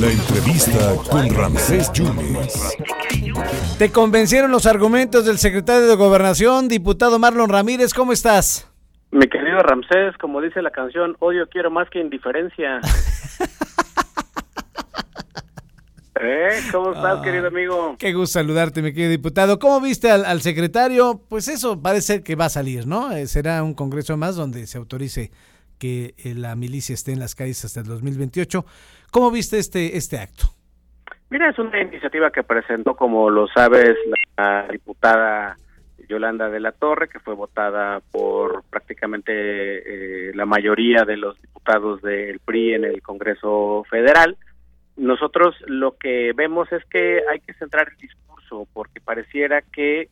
La entrevista con Ramsés Yunes. ¿Te convencieron los argumentos del secretario de Gobernación, diputado Marlon Ramírez? ¿Cómo estás? Mi querido Ramsés, como dice la canción, odio quiero más que indiferencia. ¿Eh? ¿Cómo estás, Ah, querido amigo? Qué gusto saludarte, mi querido diputado. ¿Cómo viste al, al secretario? Pues eso parece que va a salir, ¿no? Eh, será un congreso más donde se autorice que eh, la milicia esté en las calles hasta el 2028. ¿Cómo viste este, este acto? Mira, es una iniciativa que presentó, como lo sabes, la diputada Yolanda de la Torre, que fue votada por prácticamente eh, la mayoría de los diputados del PRI en el Congreso Federal. Nosotros lo que vemos es que hay que centrar el discurso, porque pareciera que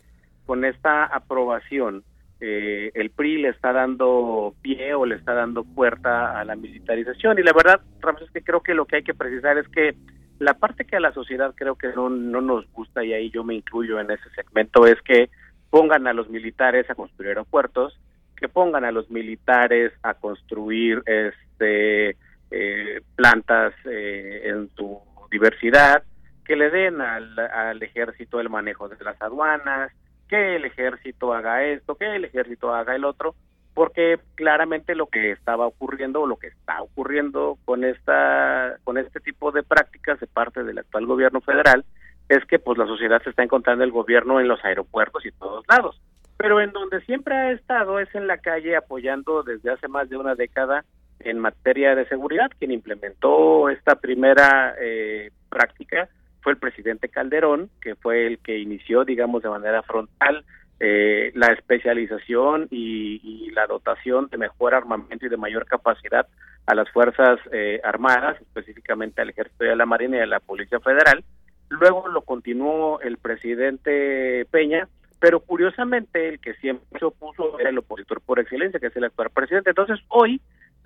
con esta aprobación eh, el PRI le está dando pie o le está dando puerta a la militarización. Y la verdad, Ramos, es que creo que lo que hay que precisar es que la parte que a la sociedad creo que no, no nos gusta, y ahí yo me incluyo en ese segmento, es que pongan a los militares a construir aeropuertos, que pongan a los militares a construir este eh, plantas eh, en su diversidad, que le den al ejército el manejo de las aduanas, que el ejército haga esto, que el ejército haga el otro, porque claramente lo que estaba ocurriendo o lo que está ocurriendo con esta con este tipo de prácticas de parte del actual gobierno federal es que pues la sociedad se está encontrando el gobierno en los aeropuertos y todos lados. Pero en donde siempre ha estado es en la calle apoyando desde hace más de una década en materia de seguridad quien implementó esta primera eh, práctica fue el presidente Calderón que fue el que inició digamos de manera frontal eh, la especialización y, la dotación de mejor armamento y de mayor capacidad a las Fuerzas eh, Armadas, específicamente al Ejército y a la Marina y a la Policía Federal. Luego lo continuó el presidente Peña, pero curiosamente el que siempre se opuso era el opositor por excelencia, que es el actual presidente. Entonces hoy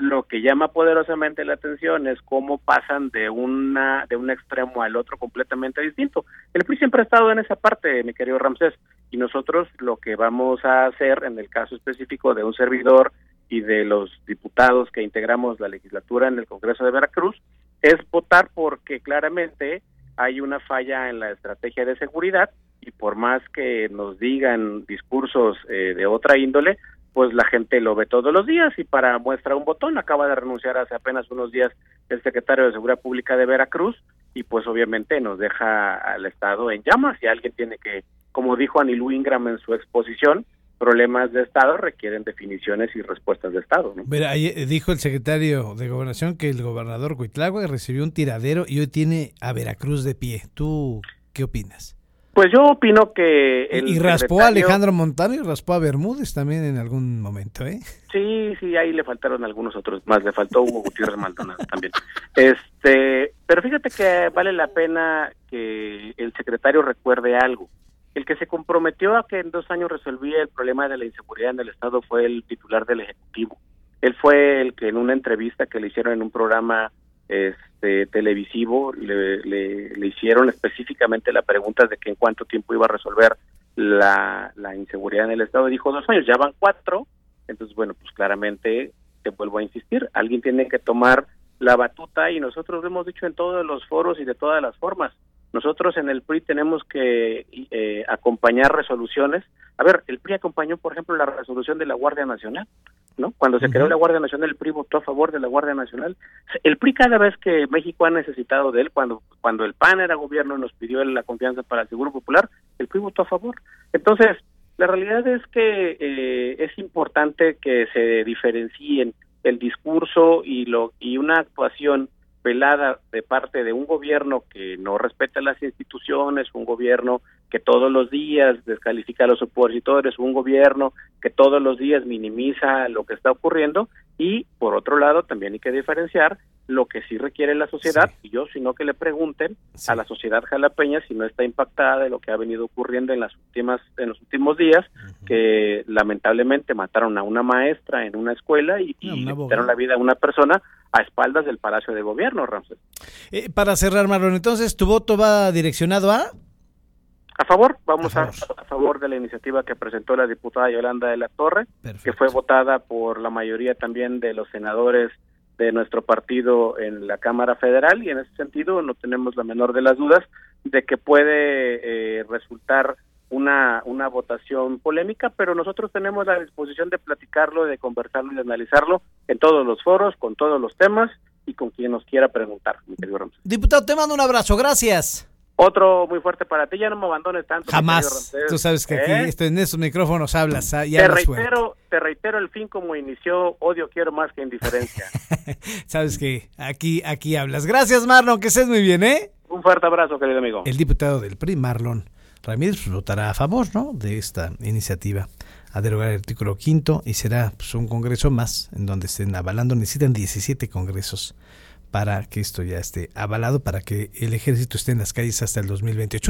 lo que llama poderosamente la atención es cómo pasan de una de un extremo al otro completamente distinto. El PRI siempre ha estado en esa parte, mi querido Ramsés, y nosotros lo que vamos a hacer en el caso específico de un servidor y de los diputados que integramos la legislatura en el Congreso de Veracruz es votar porque claramente hay una falla en la estrategia de seguridad y por más que nos digan discursos eh, de otra índole, pues la gente lo ve todos los días y para muestra un botón acaba de renunciar hace apenas unos días el secretario de Seguridad Pública de Veracruz y pues obviamente nos deja al Estado en llamas y alguien tiene que, como dijo Anilu Ingram en su exposición, problemas de Estado requieren definiciones y respuestas de Estado. ahí dijo el secretario de Gobernación que el gobernador Huitlagua recibió un tiradero y hoy tiene a Veracruz de pie. ¿Tú qué opinas? Pues yo opino que... El y raspó a Alejandro Montano y raspó a Bermúdez también en algún momento, ¿eh? Sí, sí, ahí le faltaron algunos otros más, le faltó Hugo Gutiérrez Maldonado también. Este, pero fíjate que vale la pena que el secretario recuerde algo. El que se comprometió a que en dos años resolvía el problema de la inseguridad en el Estado fue el titular del Ejecutivo. Él fue el que en una entrevista que le hicieron en un programa este televisivo le, le, le, hicieron específicamente la pregunta de que en cuánto tiempo iba a resolver la, la inseguridad en el estado. Dijo dos años ya van cuatro entonces bueno pues claramente te vuelvo a insistir alguien tiene que tomar la batuta y nosotros lo hemos dicho en todos los foros y de todas las formas nosotros en el PRI tenemos que eh, acompañar resoluciones. A ver, el PRI acompañó, por ejemplo, la resolución de la Guardia Nacional, ¿no? Cuando se uh -huh. creó la Guardia Nacional, el PRI votó a favor de la Guardia Nacional. El PRI cada vez que México ha necesitado de él, cuando cuando el PAN era gobierno y nos pidió la confianza para el Seguro Popular, el PRI votó a favor. Entonces, la realidad es que eh, es importante que se diferencien el discurso y lo y una actuación velada de parte de un gobierno que no respeta las instituciones, un gobierno que todos los días descalifica a los opositores, un gobierno que todos los días minimiza lo que está ocurriendo y por otro lado también hay que diferenciar lo que sí requiere la sociedad sí. y yo sino que le pregunten sí. a la sociedad jalapeña si no está impactada de lo que ha venido ocurriendo en las últimas en los últimos días uh -huh. que lamentablemente mataron a una maestra en una escuela y, y le quitaron la vida a una persona a espaldas del Palacio de Gobierno, Ramses. Eh, para cerrar, Marlon, entonces, ¿tu voto va direccionado a? A favor, vamos a favor. A, a favor de la iniciativa que presentó la diputada Yolanda de la Torre, Perfecto. que fue votada por la mayoría también de los senadores de nuestro partido en la Cámara Federal y en ese sentido no tenemos la menor de las dudas de que puede eh, resultar una, una votación polémica, pero nosotros tenemos la disposición de platicarlo, de conversarlo y de analizarlo en todos los foros, con todos los temas y con quien nos quiera preguntar. Diputado, te mando un abrazo, gracias. Otro muy fuerte para ti, ya no me abandones tanto. Jamás. Tú sabes que aquí ¿Eh? en esos micrófonos hablas. Ah, te reitero, te reitero el fin como inició, odio quiero más que indiferencia. sabes que aquí, aquí hablas. Gracias, Marlon, que estés muy bien, ¿eh? Un fuerte abrazo, querido amigo. El diputado del PRI, Marlon Ramírez, votará a favor, ¿no? De esta iniciativa a derogar el artículo quinto y será pues, un congreso más en donde estén avalando. Necesitan 17 congresos para que esto ya esté avalado, para que el ejército esté en las calles hasta el 2028.